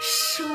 说